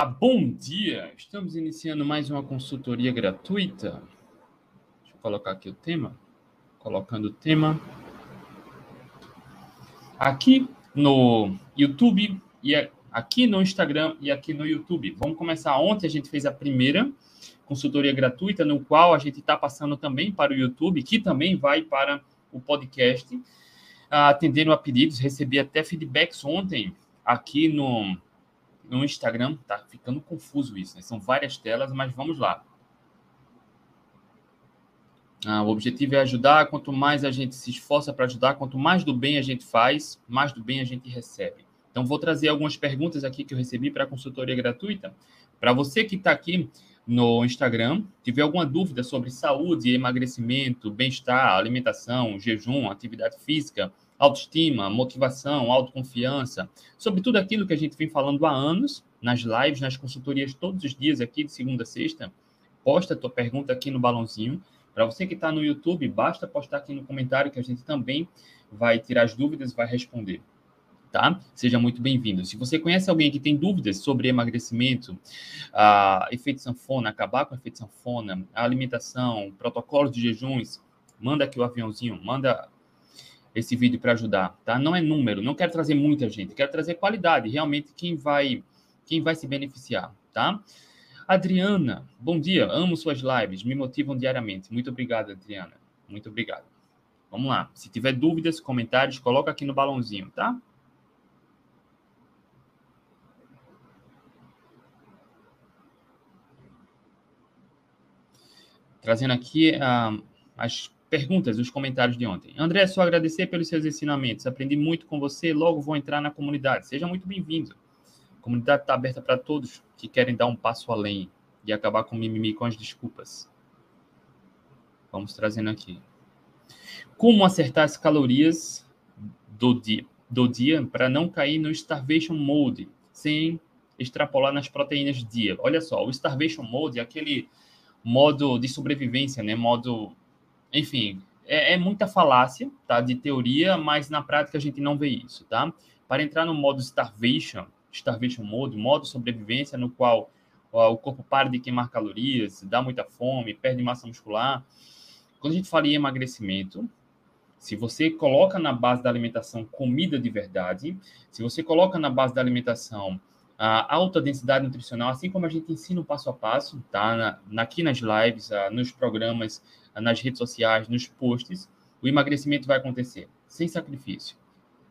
bom dia! Estamos iniciando mais uma consultoria gratuita. Deixa eu colocar aqui o tema. Colocando o tema. Aqui no YouTube e aqui no Instagram e aqui no YouTube. Vamos começar. Ontem a gente fez a primeira consultoria gratuita, no qual a gente está passando também para o YouTube, que também vai para o podcast, atendendo a pedidos. Recebi até feedbacks ontem aqui no no Instagram tá ficando confuso isso, né? São várias telas, mas vamos lá. Ah, o objetivo é ajudar. Quanto mais a gente se esforça para ajudar, quanto mais do bem a gente faz, mais do bem a gente recebe. Então, vou trazer algumas perguntas aqui que eu recebi para a consultoria gratuita. Para você que está aqui no Instagram, tiver alguma dúvida sobre saúde, emagrecimento, bem-estar, alimentação, jejum, atividade física, autoestima, motivação, autoconfiança, sobre tudo aquilo que a gente vem falando há anos, nas lives, nas consultorias, todos os dias aqui, de segunda a sexta. Posta a tua pergunta aqui no balãozinho. Para você que está no YouTube, basta postar aqui no comentário que a gente também vai tirar as dúvidas e vai responder. Tá? Seja muito bem-vindo. Se você conhece alguém que tem dúvidas sobre emagrecimento, uh, efeito sanfona, acabar com efeito sanfona, alimentação, protocolo de jejuns, manda aqui o aviãozinho, manda esse vídeo para ajudar, tá? Não é número, não quero trazer muita gente, quero trazer qualidade, realmente quem vai quem vai se beneficiar, tá? Adriana, bom dia, amo suas lives, me motivam diariamente. Muito obrigado, Adriana. Muito obrigado. Vamos lá. Se tiver dúvidas, comentários, coloca aqui no balãozinho, tá? Trazendo aqui uh, as perguntas, os comentários de ontem. André, só agradecer pelos seus ensinamentos. Aprendi muito com você. Logo vou entrar na comunidade. Seja muito bem-vindo. A comunidade está aberta para todos que querem dar um passo além e acabar com mimimi com as desculpas. Vamos trazendo aqui. Como acertar as calorias do dia, do dia para não cair no starvation mode, sem extrapolar nas proteínas dia. Olha só, o starvation mode é aquele modo de sobrevivência, né? Modo enfim, é, é, muita falácia, tá? De teoria, mas na prática a gente não vê isso, tá? Para entrar no modo starvation, starvation mode, modo sobrevivência, no qual ó, o corpo para de queimar calorias, dá muita fome, perde massa muscular. Quando a gente fala em emagrecimento, se você coloca na base da alimentação comida de verdade, se você coloca na base da alimentação a alta densidade nutricional, assim como a gente ensina o passo a passo, tá? Na, aqui nas lives, nos programas nas redes sociais, nos posts, o emagrecimento vai acontecer sem sacrifício.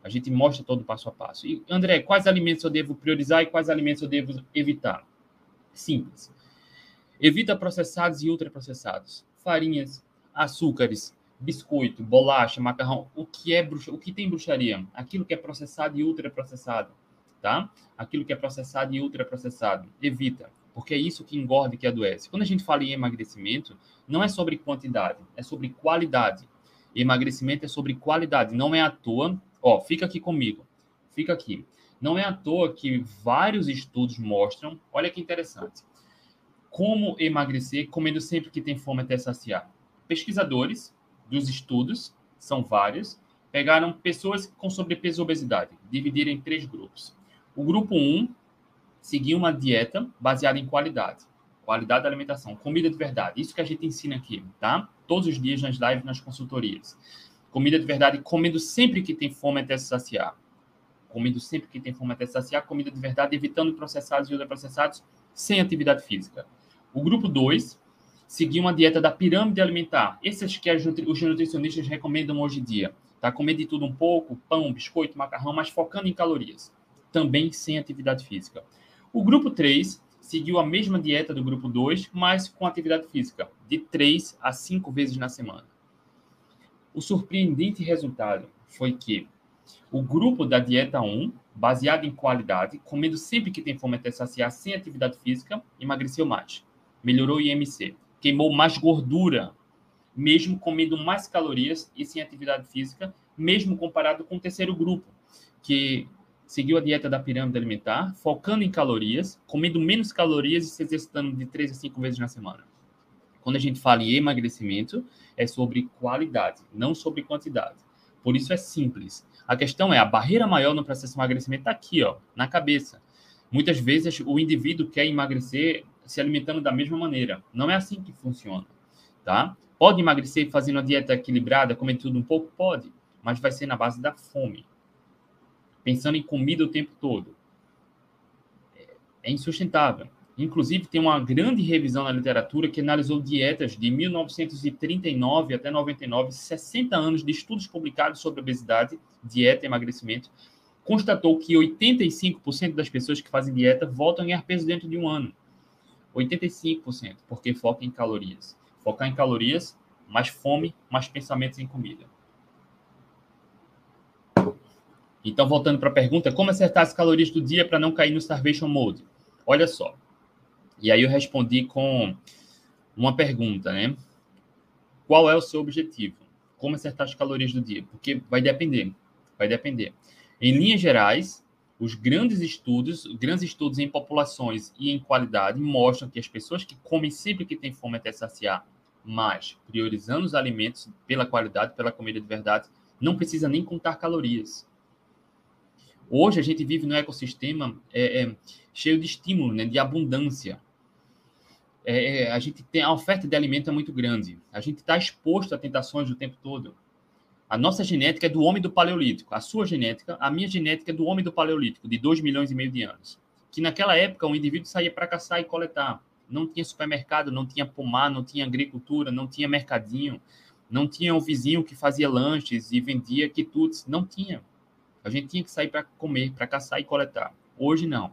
A gente mostra todo passo a passo. E, André, quais alimentos eu devo priorizar e quais alimentos eu devo evitar? Simples. Evita processados e ultraprocessados. Farinhas, açúcares, biscoito, bolacha, macarrão. O que é bruxa, o que tem bruxaria? Aquilo que é processado e ultraprocessado, tá? Aquilo que é processado e ultraprocessado. Evita porque é isso que engorda e que adoece. Quando a gente fala em emagrecimento, não é sobre quantidade, é sobre qualidade. Emagrecimento é sobre qualidade, não é à toa. Ó, fica aqui comigo, fica aqui. Não é à toa que vários estudos mostram, olha que interessante, como emagrecer comendo sempre que tem fome até saciar. Pesquisadores dos estudos, são vários, pegaram pessoas com sobrepeso e obesidade, dividiram em três grupos. O grupo 1 seguir uma dieta baseada em qualidade. Qualidade da alimentação, comida de verdade. Isso que a gente ensina aqui, tá? Todos os dias nas lives, nas consultorias. Comida de verdade, comendo sempre que tem fome até se saciar. Comendo sempre que tem fome até se saciar. Comida de verdade, evitando processados e ultraprocessados, sem atividade física. O grupo 2, seguir uma dieta da pirâmide alimentar. Essas que os nutricionistas recomendam hoje em dia. Tá? Comer de tudo um pouco, pão, biscoito, macarrão, mas focando em calorias. Também sem atividade física. O grupo 3 seguiu a mesma dieta do grupo 2, mas com atividade física, de 3 a 5 vezes na semana. O surpreendente resultado foi que o grupo da dieta 1, baseado em qualidade, comendo sempre que tem fome até saciar, sem atividade física, emagreceu mais. Melhorou o IMC. Queimou mais gordura, mesmo comendo mais calorias e sem atividade física, mesmo comparado com o terceiro grupo, que seguiu a dieta da pirâmide alimentar, focando em calorias, comendo menos calorias e se exercitando de 3 a 5 vezes na semana. Quando a gente fala em emagrecimento, é sobre qualidade, não sobre quantidade. Por isso é simples. A questão é, a barreira maior no processo de emagrecimento está aqui, ó, na cabeça. Muitas vezes o indivíduo quer emagrecer se alimentando da mesma maneira. Não é assim que funciona, tá? Pode emagrecer fazendo uma dieta equilibrada, comendo tudo um pouco? Pode, mas vai ser na base da fome. Pensando em comida o tempo todo. É insustentável. Inclusive, tem uma grande revisão na literatura que analisou dietas de 1939 até 99, 60 anos de estudos publicados sobre obesidade, dieta e emagrecimento, constatou que 85% das pessoas que fazem dieta voltam a ganhar peso dentro de um ano. 85%, porque foca em calorias. Focar em calorias, mais fome, mais pensamentos em comida. Então, voltando para a pergunta, como acertar as calorias do dia para não cair no starvation mode? Olha só. E aí eu respondi com uma pergunta, né? Qual é o seu objetivo? Como acertar as calorias do dia? Porque vai depender. Vai depender. Em linhas gerais, os grandes estudos, grandes estudos em populações e em qualidade mostram que as pessoas que comem sempre que têm fome até saciar, mas priorizando os alimentos pela qualidade, pela comida de verdade, não precisa nem contar calorias. Hoje a gente vive num ecossistema é, é, cheio de estímulo, né, de abundância. É, é a gente tem a oferta de alimento é muito grande. A gente está exposto a tentações o tempo todo. A nossa genética é do homem do Paleolítico. A sua genética, a minha genética é do homem do Paleolítico, de 2 milhões e meio de anos. Que naquela época o indivíduo saía para caçar e coletar. Não tinha supermercado, não tinha pomar, não tinha agricultura, não tinha mercadinho, não tinha um vizinho que fazia lanches e vendia quitutes. Não tinha. A gente tinha que sair para comer, para caçar e coletar. Hoje não.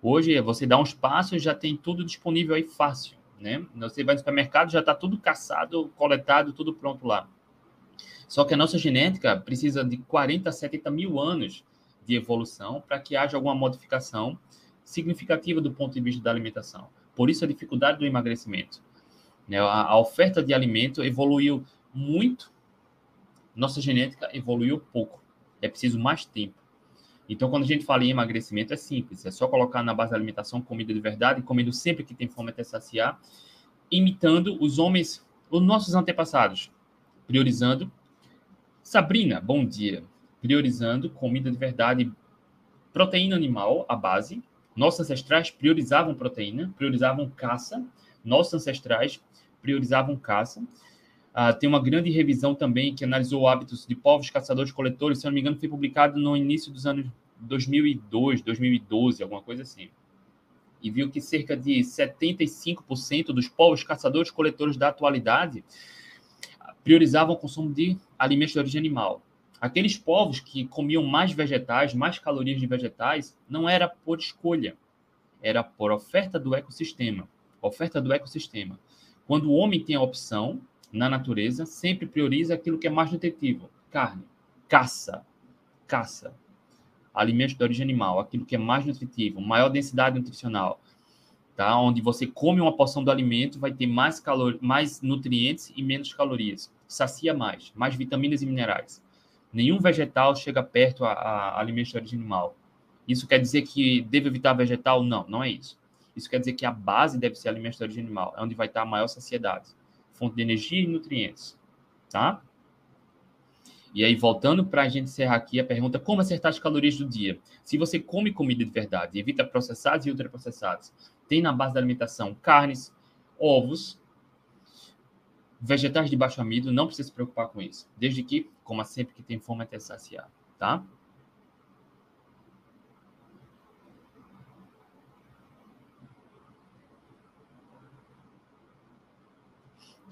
Hoje você dá uns passos já tem tudo disponível aí fácil, né? Você vai no supermercado já está tudo caçado, coletado, tudo pronto lá. Só que a nossa genética precisa de 40 a 70 mil anos de evolução para que haja alguma modificação significativa do ponto de vista da alimentação. Por isso a dificuldade do emagrecimento. Né? A oferta de alimento evoluiu muito, nossa genética evoluiu pouco. É preciso mais tempo. Então, quando a gente fala em emagrecimento, é simples. É só colocar na base da alimentação comida de verdade, comendo sempre que tem fome até saciar, imitando os homens, os nossos antepassados, priorizando. Sabrina, bom dia. Priorizando comida de verdade, proteína animal, a base. Nossos ancestrais priorizavam proteína, priorizavam caça. Nossos ancestrais priorizavam caça. Uh, tem uma grande revisão também que analisou hábitos de povos caçadores-coletores, se não me engano, foi publicado no início dos anos 2002, 2012, alguma coisa assim. E viu que cerca de 75% dos povos caçadores-coletores da atualidade priorizavam o consumo de alimentos de origem animal. Aqueles povos que comiam mais vegetais, mais calorias de vegetais, não era por escolha, era por oferta do ecossistema. Oferta do ecossistema. Quando o homem tem a opção, na natureza sempre prioriza aquilo que é mais nutritivo: carne, caça, caça, alimentos de origem animal, aquilo que é mais nutritivo, maior densidade nutricional, tá? Onde você come uma porção do alimento, vai ter mais calor, mais nutrientes e menos calorias, sacia mais, mais vitaminas e minerais. Nenhum vegetal chega perto a, a alimentos de origem animal. Isso quer dizer que deve evitar vegetal? Não, não é isso. Isso quer dizer que a base deve ser alimentos de origem animal, é onde vai estar a maior saciedade fonte de energia e nutrientes, tá? E aí, voltando para a gente encerrar aqui a pergunta, como acertar as calorias do dia? Se você come comida de verdade, evita processados e ultraprocessados, tem na base da alimentação carnes, ovos, vegetais de baixo amido, não precisa se preocupar com isso. Desde que, coma sempre que tem fome até saciar, tá?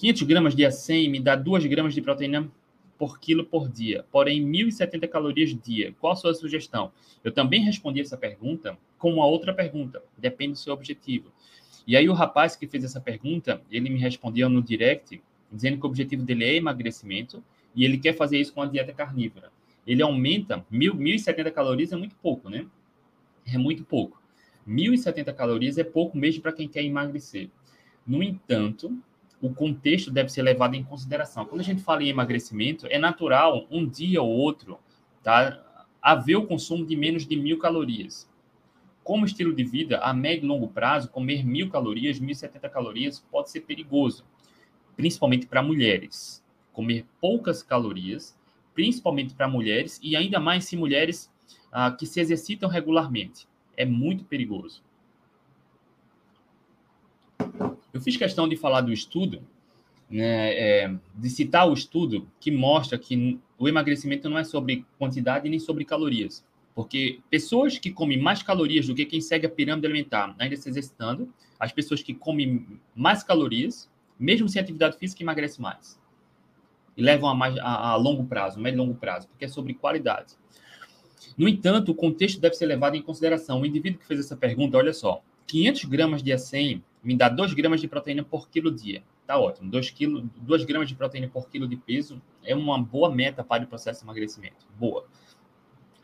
500 gramas de A100 me dá 2 gramas de proteína por quilo por dia, porém 1.070 calorias dia. Qual a sua sugestão? Eu também respondi essa pergunta com uma outra pergunta, depende do seu objetivo. E aí o rapaz que fez essa pergunta, ele me respondeu no direct, dizendo que o objetivo dele é emagrecimento e ele quer fazer isso com a dieta carnívora. Ele aumenta 1.070 calorias, é muito pouco, né? É muito pouco. 1.070 calorias é pouco mesmo para quem quer emagrecer. No entanto, o contexto deve ser levado em consideração. Quando a gente fala em emagrecimento, é natural um dia ou outro tá, haver o consumo de menos de mil calorias. Como estilo de vida, a médio e longo prazo, comer mil calorias, mil setenta calorias pode ser perigoso, principalmente para mulheres. Comer poucas calorias, principalmente para mulheres, e ainda mais se mulheres ah, que se exercitam regularmente. é muito perigoso. Eu fiz questão de falar do estudo, né, é, de citar o estudo que mostra que o emagrecimento não é sobre quantidade nem sobre calorias. Porque pessoas que comem mais calorias do que quem segue a pirâmide alimentar, ainda se exercitando, as pessoas que comem mais calorias, mesmo sem atividade física, emagrecem mais. E levam a, mais, a, a longo prazo, médio e longo prazo, porque é sobre qualidade. No entanto, o contexto deve ser levado em consideração. O indivíduo que fez essa pergunta, olha só, 500 gramas de A100 me dá 2 gramas de proteína por quilo dia. Tá ótimo. 2, quilo, 2 gramas de proteína por quilo de peso é uma boa meta para o processo de emagrecimento. Boa.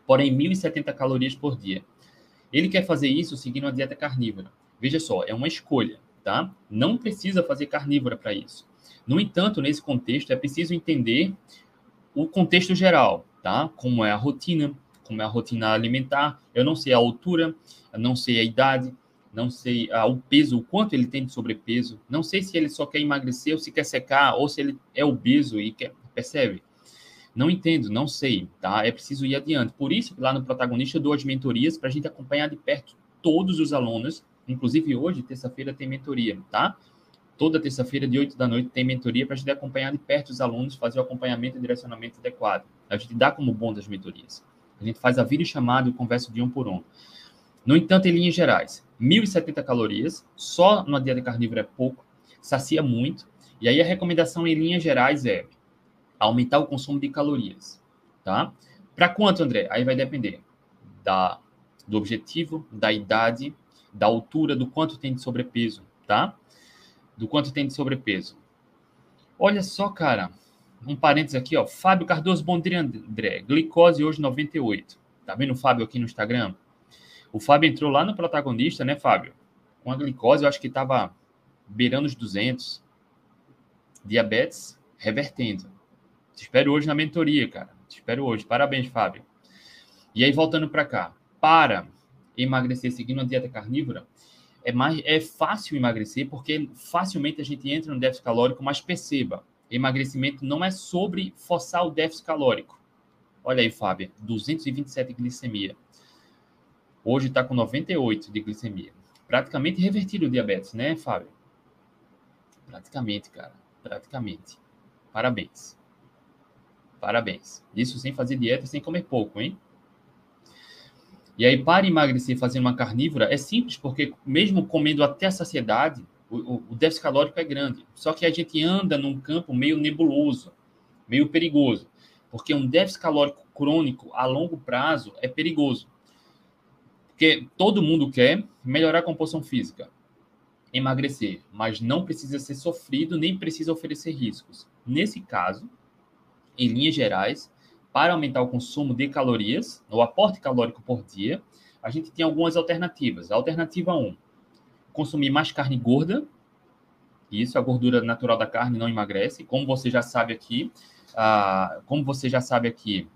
Porém, 1.070 calorias por dia. Ele quer fazer isso seguindo uma dieta carnívora. Veja só, é uma escolha, tá? Não precisa fazer carnívora para isso. No entanto, nesse contexto, é preciso entender o contexto geral, tá? Como é a rotina, como é a rotina alimentar. Eu não sei a altura, eu não sei a idade, não sei ah, o peso, o quanto ele tem de sobrepeso, não sei se ele só quer emagrecer ou se quer secar, ou se ele é obeso e quer, percebe? Não entendo, não sei, tá? É preciso ir adiante. Por isso, lá no protagonista, eu dou as mentorias para a gente acompanhar de perto todos os alunos. Inclusive, hoje, terça-feira, tem mentoria, tá? Toda terça-feira, de 8 da noite, tem mentoria para a gente acompanhar de perto os alunos, fazer o acompanhamento e direcionamento adequado. A gente dá como bom das mentorias. A gente faz a vídeo chamada e conversa de um por um. No entanto, em linhas gerais, 1.070 calorias, só numa dieta carnívora é pouco, sacia muito. E aí a recomendação em linhas gerais é aumentar o consumo de calorias, tá? Para quanto, André? Aí vai depender da, do objetivo, da idade, da altura, do quanto tem de sobrepeso, tá? Do quanto tem de sobrepeso. Olha só, cara, um parênteses aqui, ó. Fábio Cardoso, bom dia, André. Glicose hoje 98. Tá vendo o Fábio aqui no Instagram? O Fábio entrou lá no protagonista, né, Fábio? Com a glicose, eu acho que estava beirando os 200. Diabetes revertendo. Te espero hoje na mentoria, cara. Te espero hoje. Parabéns, Fábio. E aí, voltando para cá. Para emagrecer seguindo uma dieta carnívora, é, mais, é fácil emagrecer, porque facilmente a gente entra no déficit calórico, mas perceba, emagrecimento não é sobre forçar o déficit calórico. Olha aí, Fábio, 227 de glicemia. Hoje está com 98 de glicemia. Praticamente revertido o diabetes, né, Fábio? Praticamente, cara. Praticamente. Parabéns. Parabéns. Isso sem fazer dieta, sem comer pouco, hein? E aí, para emagrecer fazendo uma carnívora, é simples, porque mesmo comendo até a saciedade, o, o, déficit calórico é grande. Só que a gente anda num campo meio nebuloso, meio perigoso. Porque um déficit calórico crônico a longo prazo é perigoso. Porque todo mundo quer melhorar a composição física, emagrecer, mas não precisa ser sofrido nem precisa oferecer riscos. Nesse caso, em linhas gerais, para aumentar o consumo de calorias, o aporte calórico por dia, a gente tem algumas alternativas. alternativa 1, consumir mais carne gorda. Isso, a gordura natural da carne não emagrece. Como você já sabe aqui, como você já sabe aqui,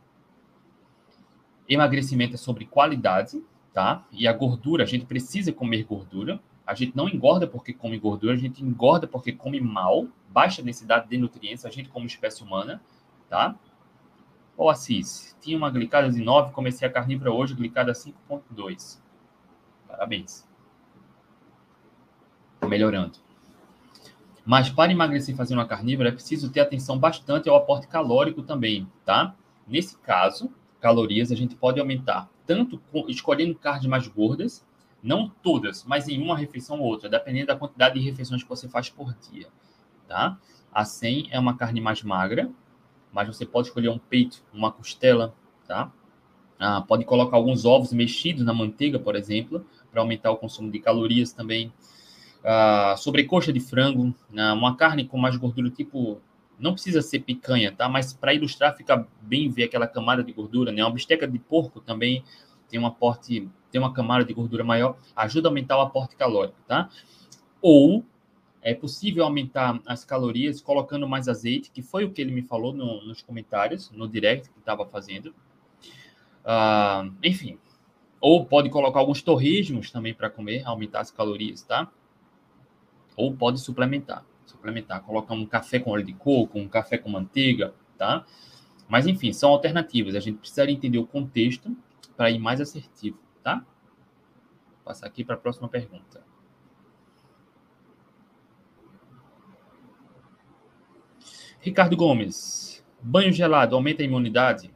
emagrecimento é sobre qualidade tá? E a gordura, a gente precisa comer gordura. A gente não engorda porque come gordura, a gente engorda porque come mal, baixa densidade de nutrientes, a gente como espécie humana, tá? Ó, Assis, tinha uma glicada de 9, comecei a carnívora hoje, glicada 5.2. Parabéns. Melhorando. Mas para emagrecer fazendo uma carnívora, é preciso ter atenção bastante ao aporte calórico também, tá? Nesse caso, calorias a gente pode aumentar tanto escolhendo carnes mais gordas, não todas, mas em uma refeição ou outra, dependendo da quantidade de refeições que você faz por dia, tá? A 100 é uma carne mais magra, mas você pode escolher um peito, uma costela, tá? Ah, pode colocar alguns ovos mexidos na manteiga, por exemplo, para aumentar o consumo de calorias também. Ah, sobrecoxa de frango, ah, uma carne com mais gordura, tipo não precisa ser picanha, tá? Mas para ilustrar, fica bem ver aquela camada de gordura, né? Uma bisteca de porco também tem um aporte, tem uma camada de gordura maior, ajuda a aumentar o aporte calórico, tá? Ou é possível aumentar as calorias colocando mais azeite, que foi o que ele me falou no, nos comentários, no direct que estava fazendo. Uh, enfim, ou pode colocar alguns torresmos também para comer, aumentar as calorias, tá? Ou pode suplementar suplementar, colocar um café com óleo de coco, um café com manteiga, tá? Mas enfim, são alternativas. A gente precisa entender o contexto para ir mais assertivo, tá? passar aqui para a próxima pergunta. Ricardo Gomes, banho gelado aumenta a imunidade?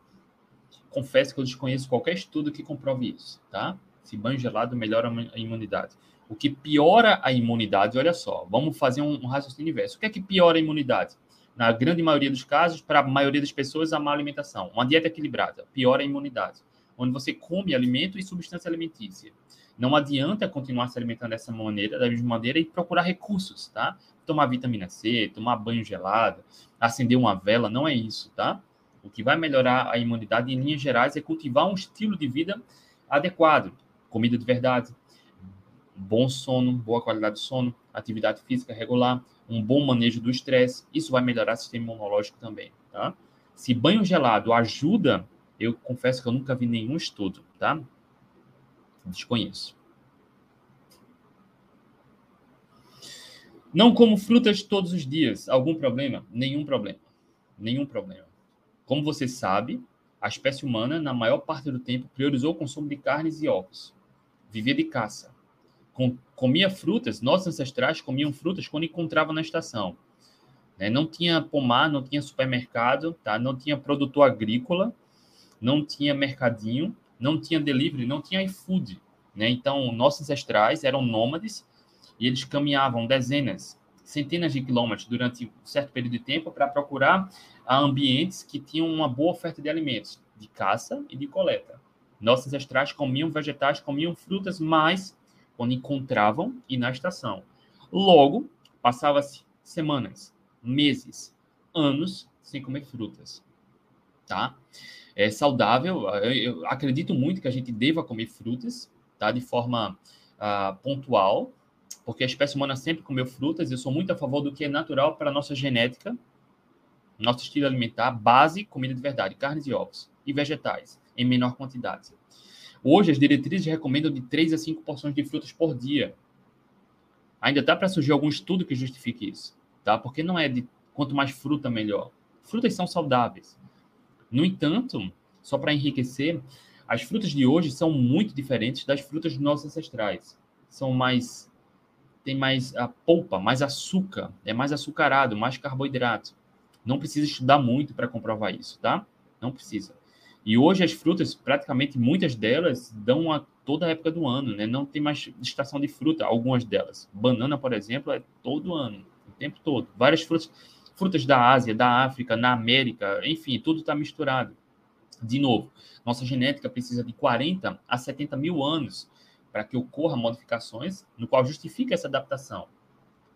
Confesso que eu desconheço qualquer estudo que comprove isso, tá? Se banho gelado melhora a imunidade. O que piora a imunidade, olha só, vamos fazer um, um raciocínio inverso. O que é que piora a imunidade? Na grande maioria dos casos, para a maioria das pessoas, a má alimentação. Uma dieta equilibrada piora a imunidade, onde você come alimento e substância alimentícia. Não adianta continuar se alimentando dessa maneira, da mesma maneira, e procurar recursos, tá? Tomar vitamina C, tomar banho gelado, acender uma vela, não é isso, tá? O que vai melhorar a imunidade, em linhas gerais, é cultivar um estilo de vida adequado. Comida de verdade, bom sono, boa qualidade de sono, atividade física regular, um bom manejo do estresse. Isso vai melhorar o sistema imunológico também, tá? Se banho gelado ajuda, eu confesso que eu nunca vi nenhum estudo, tá? Desconheço. Não como frutas todos os dias. Algum problema? Nenhum problema. Nenhum problema. Como você sabe, a espécie humana, na maior parte do tempo, priorizou o consumo de carnes e ovos. Vivia de caça. Com, comia frutas, nossos ancestrais comiam frutas quando encontravam na estação. Né? Não tinha pomar, não tinha supermercado, tá? não tinha produtor agrícola, não tinha mercadinho não tinha delivery, não tinha iFood. Né? Então, nossos ancestrais eram nômades e eles caminhavam dezenas, centenas de quilômetros durante um certo período de tempo para procurar ambientes que tinham uma boa oferta de alimentos, de caça e de coleta. Nossos ancestrais comiam vegetais, comiam frutas, mas quando encontravam e na estação. Logo, passava-se semanas, meses, anos sem comer frutas, tá? é, saudável. Eu, eu, acredito muito que a gente deva comer frutas, tá? De forma uh, pontual, porque a espécie humana sempre comeu frutas. Eu sou muito a favor do que é natural para a nossa genética, nosso estilo alimentar, base, comida de verdade, carnes e ovos e vegetais, em menor quantidade. Hoje, as diretrizes recomendam de 3 a 5 porções de frutas por dia. Ainda dá para surgir algum estudo que justifique isso, tá? Porque não é de quanto mais fruta, melhor. Frutas são saudáveis. No entanto, só para enriquecer, as frutas de hoje são muito diferentes das frutas dos nossos ancestrais. São mais tem mais a polpa, mais açúcar, é mais açucarado, mais carboidrato. Não precisa estudar muito para comprovar isso, tá? Não precisa. E hoje as frutas, praticamente muitas delas, dão a toda a época do ano, né? Não tem mais estação de fruta, algumas delas. Banana, por exemplo, é todo ano, o tempo todo. Várias frutas frutas da Ásia, da África, na América, enfim, tudo está misturado. De novo, nossa genética precisa de 40 a 70 mil anos para que ocorram modificações, no qual justifica essa adaptação.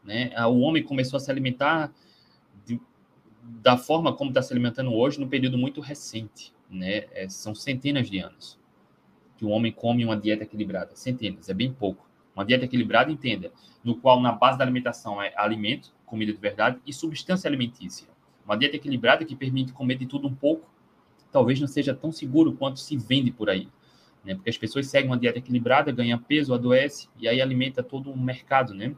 Né? O homem começou a se alimentar de, da forma como está se alimentando hoje, num período muito recente. Né? É, são centenas de anos que o homem come uma dieta equilibrada. Centenas, é bem pouco. Uma dieta equilibrada, entenda, no qual na base da alimentação é alimento, comida de verdade, e substância alimentícia. Uma dieta equilibrada que permite comer de tudo um pouco, talvez não seja tão seguro quanto se vende por aí. Né? Porque as pessoas seguem uma dieta equilibrada, ganham peso, adoece, e aí alimenta todo um mercado né?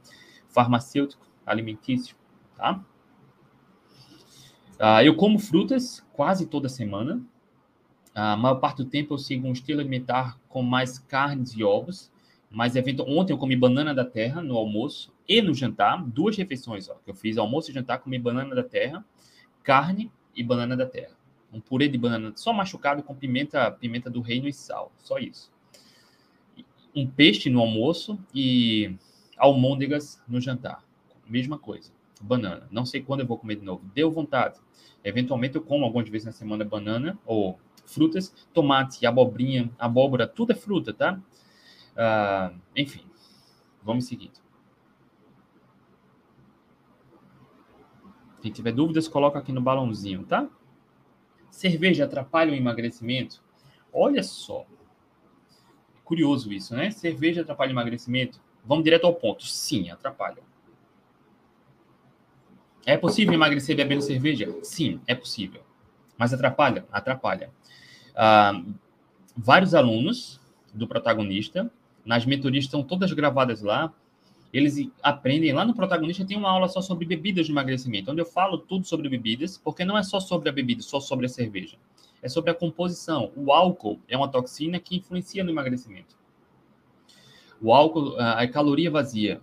farmacêutico, alimentício. Tá? Ah, eu como frutas quase toda semana. A maior parte do tempo eu sigo um estilo alimentar com mais carnes e ovos. Mas evento, ontem eu comi banana da terra no almoço e no jantar, duas refeições, ó, que eu fiz almoço e jantar, comi banana da terra, carne e banana da terra. Um purê de banana só machucado com pimenta, pimenta do reino e sal, só isso. Um peixe no almoço e almôndegas no jantar. Mesma coisa. Banana. Não sei quando eu vou comer de novo. Deu vontade. Eventualmente eu como algumas vezes na semana banana ou frutas, tomate, abobrinha, abóbora, tudo é fruta, tá? Uh, enfim, vamos seguindo. Quem tiver dúvidas, coloca aqui no balãozinho, tá? Cerveja atrapalha o emagrecimento? Olha só. Curioso isso, né? Cerveja atrapalha o emagrecimento? Vamos direto ao ponto. Sim, atrapalha. É possível emagrecer bebendo cerveja? Sim, é possível. Mas atrapalha? Atrapalha. Uh, vários alunos do protagonista nas mentorias estão todas gravadas lá. Eles aprendem lá no protagonista tem uma aula só sobre bebidas de emagrecimento, onde eu falo tudo sobre bebidas, porque não é só sobre a bebida, só sobre a cerveja. É sobre a composição. O álcool é uma toxina que influencia no emagrecimento. O álcool, a caloria vazia,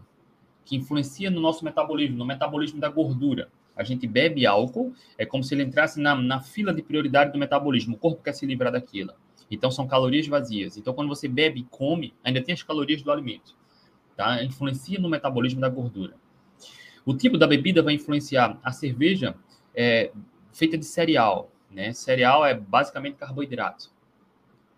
que influencia no nosso metabolismo, no metabolismo da gordura. A gente bebe álcool, é como se ele entrasse na, na fila de prioridade do metabolismo. O corpo quer se livrar daquilo. Então, são calorias vazias. Então, quando você bebe e come, ainda tem as calorias do alimento. Tá? Influencia no metabolismo da gordura. O tipo da bebida vai influenciar. A cerveja é feita de cereal. Né? Cereal é basicamente carboidrato,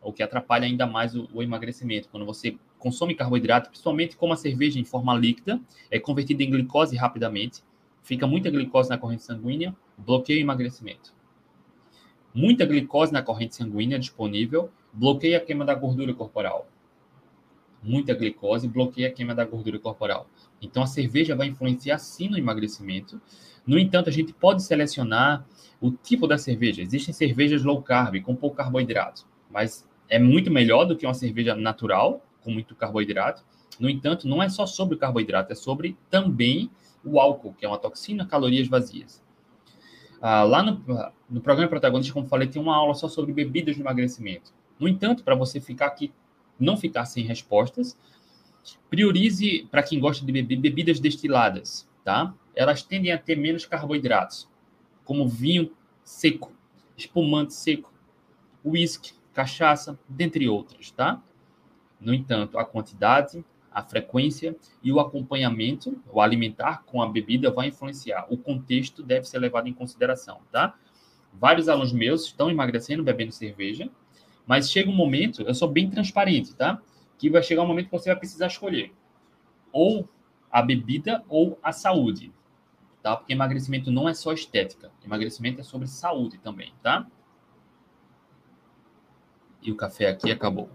o que atrapalha ainda mais o, o emagrecimento. Quando você consome carboidrato, principalmente como a cerveja em forma líquida, é convertida em glicose rapidamente, fica muita glicose na corrente sanguínea, bloqueia o emagrecimento. Muita glicose na corrente sanguínea disponível, bloqueia a queima da gordura corporal. Muita glicose bloqueia a queima da gordura corporal. Então a cerveja vai influenciar sim no emagrecimento. No entanto, a gente pode selecionar o tipo da cerveja. Existem cervejas low carb, com pouco carboidrato, mas é muito melhor do que uma cerveja natural, com muito carboidrato. No entanto, não é só sobre o carboidrato, é sobre também o álcool, que é uma toxina, calorias vazias. Ah, lá no, no programa Protagonista, como falei, tem uma aula só sobre bebidas de emagrecimento. No entanto, para você ficar aqui, não ficar sem respostas, priorize, para quem gosta de beber, bebidas destiladas, tá? Elas tendem a ter menos carboidratos, como vinho seco, espumante seco, uísque, cachaça, dentre outras, tá? No entanto, a quantidade, a frequência e o acompanhamento, o alimentar com a bebida vai influenciar. O contexto deve ser levado em consideração, tá? Vários alunos meus estão emagrecendo bebendo cerveja, mas chega um momento, eu sou bem transparente, tá? Que vai chegar um momento que você vai precisar escolher ou a bebida ou a saúde, tá? Porque emagrecimento não é só estética, emagrecimento é sobre saúde também, tá? E o café aqui acabou.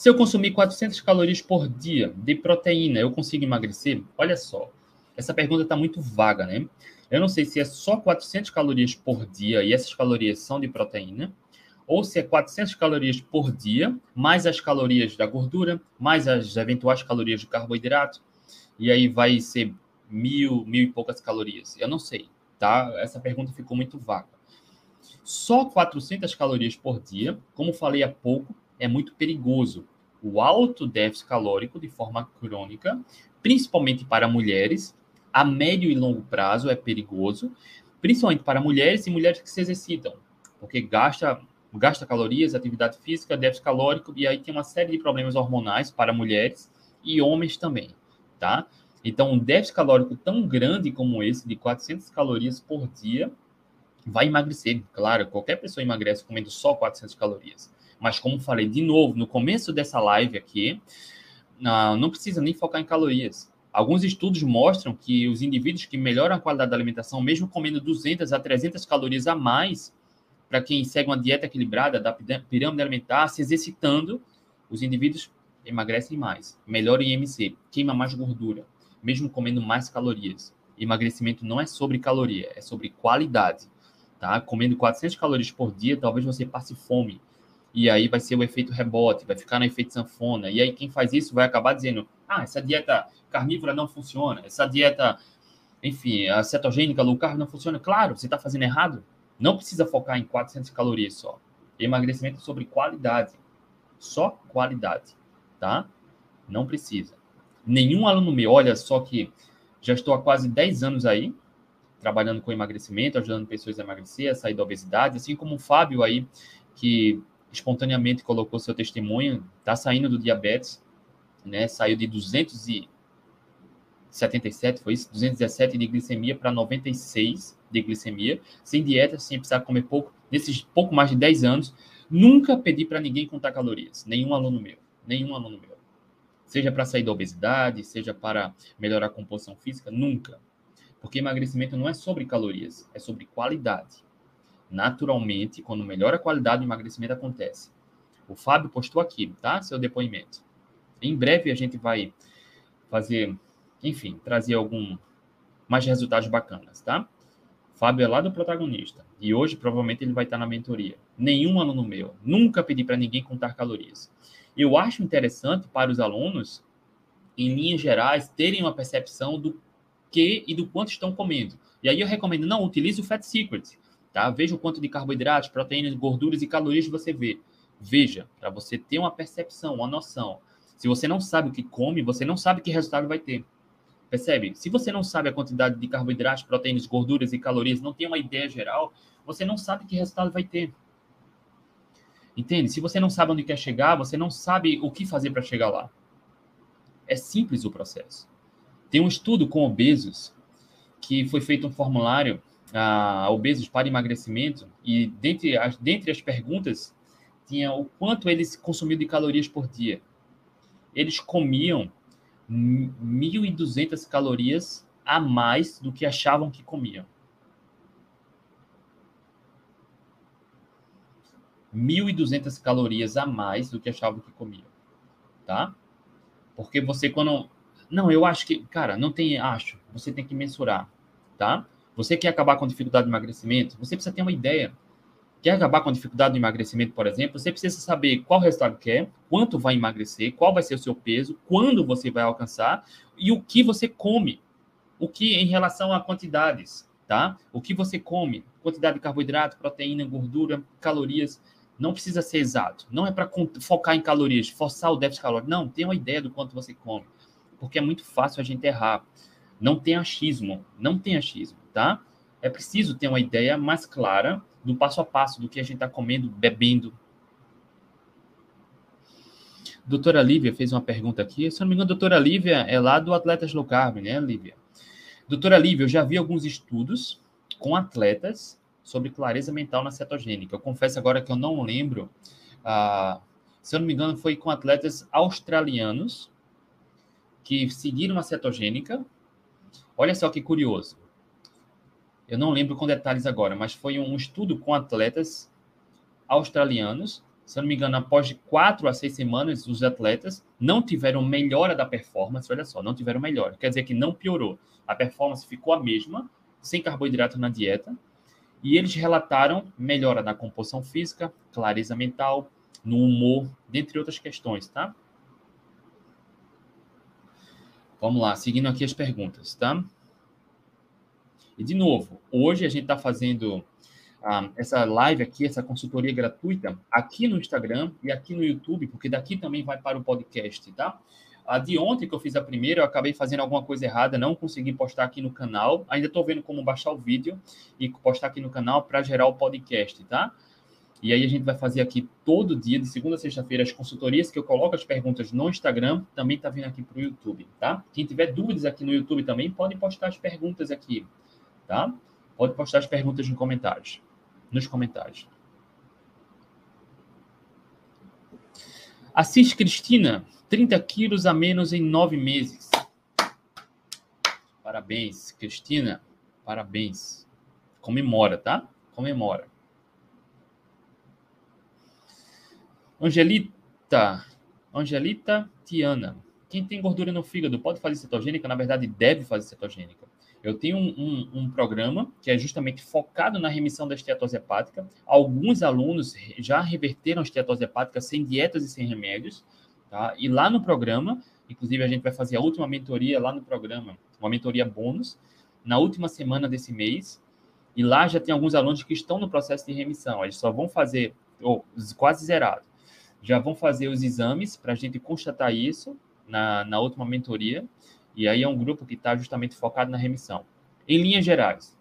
Se eu consumir 400 calorias por dia de proteína, eu consigo emagrecer? Olha só, essa pergunta está muito vaga, né? Eu não sei se é só 400 calorias por dia e essas calorias são de proteína, ou se é 400 calorias por dia, mais as calorias da gordura, mais as eventuais calorias de carboidrato, e aí vai ser mil, mil e poucas calorias. Eu não sei, tá? Essa pergunta ficou muito vaga. Só 400 calorias por dia, como falei há pouco, é muito perigoso. O alto déficit calórico de forma crônica, principalmente para mulheres, a médio e longo prazo é perigoso, principalmente para mulheres e mulheres que se exercitam, porque gasta, gasta calorias, atividade física, déficit calórico, e aí tem uma série de problemas hormonais para mulheres e homens também, tá? Então, um déficit calórico tão grande como esse, de 400 calorias por dia, vai emagrecer. Claro, qualquer pessoa emagrece comendo só 400 calorias. Mas como falei de novo no começo dessa live aqui, não precisa nem focar em calorias. Alguns estudos mostram que os indivíduos que melhoram a qualidade da alimentação, mesmo comendo 200 a 300 calorias a mais, para quem segue uma dieta equilibrada da pirâmide alimentar, se exercitando, os indivíduos emagrecem mais, melhoram em IMC, queima mais gordura, mesmo comendo mais calorias. Emagrecimento não é sobre caloria, é sobre qualidade. Tá? Comendo 400 calorias por dia, talvez você passe fome, e aí vai ser o efeito rebote, vai ficar no efeito sanfona. E aí quem faz isso vai acabar dizendo: ah, essa dieta carnívora não funciona, essa dieta, enfim, a cetogênica low carb não funciona. Claro, você está fazendo errado. Não precisa focar em 400 calorias só. Emagrecimento sobre qualidade. Só qualidade, tá? Não precisa. Nenhum aluno meu, olha só que já estou há quase 10 anos aí, trabalhando com emagrecimento, ajudando pessoas a emagrecer, a sair da obesidade, assim como o Fábio aí, que espontaneamente colocou seu testemunho, está saindo do diabetes, né? Saiu de 277, foi isso? 217 de glicemia para 96 de glicemia, sem dieta, sem precisar comer pouco, nesses pouco mais de 10 anos, nunca pedi para ninguém contar calorias, nenhum aluno meu, nenhum aluno meu. Seja para sair da obesidade, seja para melhorar a composição física, nunca. Porque emagrecimento não é sobre calorias, é sobre qualidade naturalmente, quando melhora a qualidade, o emagrecimento acontece. O Fábio postou aqui, tá? Seu depoimento. Em breve a gente vai fazer, enfim, trazer algum mais resultados bacanas, tá? Fábio é lá do protagonista e hoje provavelmente ele vai estar na mentoria. Nenhum aluno meu, nunca pedi para ninguém contar calorias. Eu acho interessante para os alunos, em linhas gerais, terem uma percepção do que e do quanto estão comendo. E aí eu recomendo, não, utilize o Fat Secret tá? Veja o quanto de carboidratos, proteínas, gorduras e calorias você vê. Veja, para você ter uma percepção, uma noção. Se você não sabe o que come, você não sabe que resultado vai ter. Percebe? Se você não sabe a quantidade de carboidratos, proteínas, gorduras e calorias, não tem uma ideia geral, você não sabe que resultado vai ter. Entende? Se você não sabe onde quer chegar, você não sabe o que fazer para chegar lá. É simples o processo. Tem um estudo com obesos que foi feito um formulário a obesos para emagrecimento e dentre as, dentre as perguntas tinha o quanto eles consumiam de calorias por dia. Eles comiam 1.200 calorias a mais do que achavam que comiam. 1.200 calorias a mais do que achavam que comiam, tá? Porque você quando não, eu acho que, cara, não tem acho, você tem que mensurar, tá? Você quer acabar com dificuldade de emagrecimento, você precisa ter uma ideia. Quer acabar com dificuldade de emagrecimento, por exemplo, você precisa saber qual resultado quer, quanto vai emagrecer, qual vai ser o seu peso, quando você vai alcançar e o que você come. O que em relação a quantidades, tá? O que você come, quantidade de carboidrato, proteína, gordura, calorias, não precisa ser exato. Não é para focar em calorias, forçar o déficit calórico. Não, tenha uma ideia do quanto você come. Porque é muito fácil a gente errar. Não tem achismo, não tem achismo, tá? É preciso ter uma ideia mais clara do passo a passo do que a gente está comendo, bebendo. Doutora Lívia fez uma pergunta aqui. Se não me engano, doutora Lívia é lá do Atletas Low Carb, né, Lívia? Doutora Lívia, eu já vi alguns estudos com atletas sobre clareza mental na cetogênica. Eu confesso agora que eu não lembro. Ah, se eu não me engano, foi com atletas australianos que seguiram a cetogênica. Olha só que curioso. Eu não lembro com detalhes agora, mas foi um estudo com atletas australianos. Se eu não me engano, após de quatro a seis semanas, os atletas não tiveram melhora da performance. Olha só, não tiveram melhora. Quer dizer que não piorou. A performance ficou a mesma, sem carboidrato na dieta. E eles relataram melhora na composição física, clareza mental, no humor, dentre outras questões, tá? Vamos lá, seguindo aqui as perguntas, tá? E, de novo, hoje a gente está fazendo ah, essa live aqui, essa consultoria gratuita, aqui no Instagram e aqui no YouTube, porque daqui também vai para o podcast, tá? A de ontem que eu fiz a primeira, eu acabei fazendo alguma coisa errada, não consegui postar aqui no canal. Ainda estou vendo como baixar o vídeo e postar aqui no canal para gerar o podcast, tá? E aí a gente vai fazer aqui todo dia, de segunda a sexta-feira, as consultorias que eu coloco as perguntas no Instagram, também está vindo aqui para o YouTube, tá? Quem tiver dúvidas aqui no YouTube também, pode postar as perguntas aqui tá? Pode postar as perguntas nos comentários. Nos comentários. Assis Cristina, 30 quilos a menos em nove meses. Parabéns, Cristina. Parabéns. Comemora, tá? Comemora. Angelita. Angelita Tiana. Quem tem gordura no fígado pode fazer cetogênica? Na verdade, deve fazer cetogênica. Eu tenho um, um, um, programa que é justamente focado na remissão da esteatose hepática. Alguns alunos já reverteram a esteatose hepática sem dietas e sem remédios. Tá? E lá no programa, inclusive a gente vai fazer a última mentoria lá no programa, uma mentoria bônus, na última semana desse mês. E lá já tem alguns alunos que estão no processo de remissão. Eles só vão fazer, ou quase zerado, já vão fazer os exames para a gente constatar isso na, na última mentoria e aí é um grupo que está justamente focado na remissão. Em linhas gerais,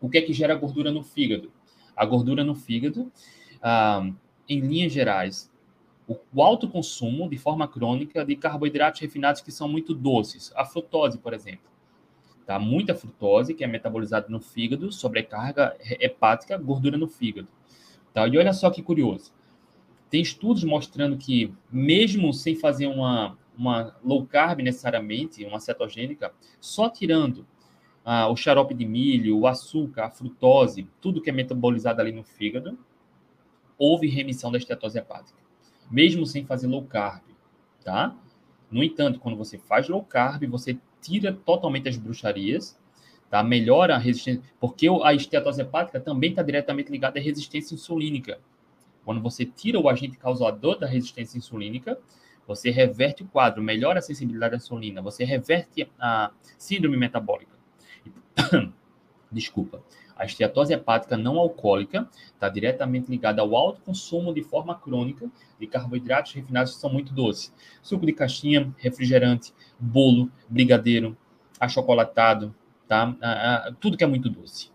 o que é que gera gordura no fígado? A gordura no fígado, ah, em linhas gerais, o, o alto consumo de forma crônica de carboidratos refinados que são muito doces. A frutose, por exemplo. Tá? Muita frutose que é metabolizada no fígado, sobrecarga hepática, gordura no fígado. Tá? E olha só que curioso. Tem estudos mostrando que, mesmo sem fazer uma uma low carb necessariamente, uma cetogênica, só tirando ah, o xarope de milho, o açúcar, a frutose, tudo que é metabolizado ali no fígado, houve remissão da estetose hepática, mesmo sem fazer low carb, tá? No entanto, quando você faz low carb, você tira totalmente as bruxarias, tá? Melhora a resistência, porque a estetose hepática também está diretamente ligada à resistência insulínica. Quando você tira o agente causador da resistência insulínica, você reverte o quadro, melhora a sensibilidade à insulina, você reverte a síndrome metabólica. Desculpa. A esteatose hepática não alcoólica está diretamente ligada ao alto consumo de forma crônica de carboidratos refinados que são muito doces. Suco de caixinha, refrigerante, bolo, brigadeiro, achocolatado, tá? Ah, ah, tudo que é muito doce,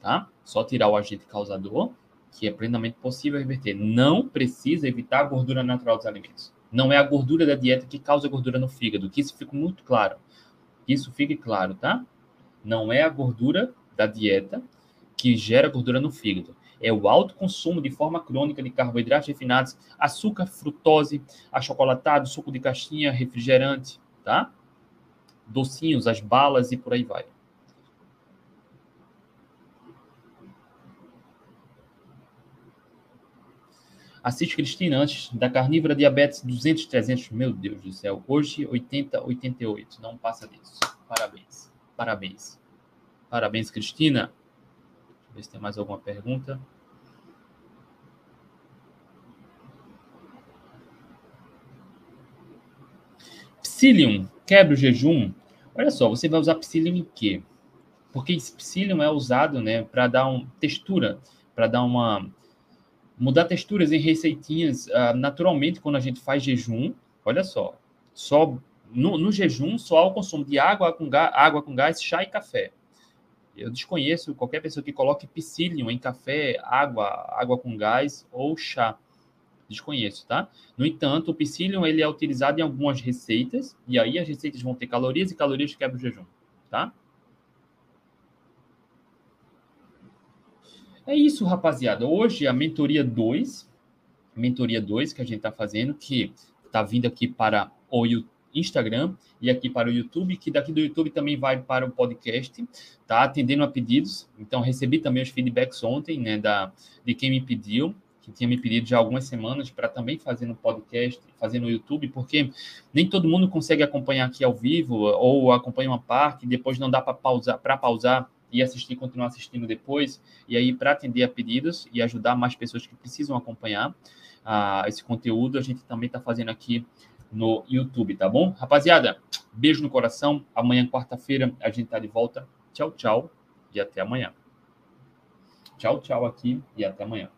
tá? Só tirar o agente causador, que é plenamente possível reverter. Não precisa evitar a gordura natural dos alimentos. Não é a gordura da dieta que causa gordura no fígado, que isso fica muito claro. Que isso fique claro, tá? Não é a gordura da dieta que gera gordura no fígado. É o alto consumo de forma crônica de carboidratos refinados, açúcar, frutose, achocolatado, suco de caixinha, refrigerante, tá? Docinhos, as balas e por aí vai. Assiste Cristina antes da carnívora diabetes 200, 300, meu Deus do céu. Hoje 80, 88, não passa disso. Parabéns. Parabéns. Parabéns, Cristina ver se tem mais alguma pergunta. Psyllium, quebra o jejum. Olha só, você vai usar psyllium em quê? Porque esse psyllium é usado né, para dar uma textura, para dar uma. Mudar texturas em receitinhas uh, naturalmente quando a gente faz jejum. Olha só, só no, no jejum só há o consumo de água com, gás, água com gás, chá e café. Eu desconheço qualquer pessoa que coloque psyllium em café, água, água com gás ou chá. Desconheço, tá? No entanto, o psyllium ele é utilizado em algumas receitas e aí as receitas vão ter calorias e calorias quebram o jejum, tá? É isso, rapaziada. Hoje a mentoria 2, mentoria 2 que a gente está fazendo, que está vindo aqui para o Instagram e aqui para o YouTube, que daqui do YouTube também vai para o podcast, tá? Atendendo a pedidos. Então, recebi também os feedbacks ontem, né, da, de quem me pediu, que tinha me pedido já algumas semanas para também fazer no podcast, fazer no YouTube, porque nem todo mundo consegue acompanhar aqui ao vivo ou acompanha uma parte e depois não dá para pausar, para pausar e assistir, continuar assistindo depois. E aí, para atender a pedidos e ajudar mais pessoas que precisam acompanhar uh, esse conteúdo, a gente também está fazendo aqui no YouTube, tá bom? Rapaziada, beijo no coração. Amanhã, quarta-feira, a gente tá de volta. Tchau, tchau e até amanhã. Tchau, tchau aqui e até amanhã.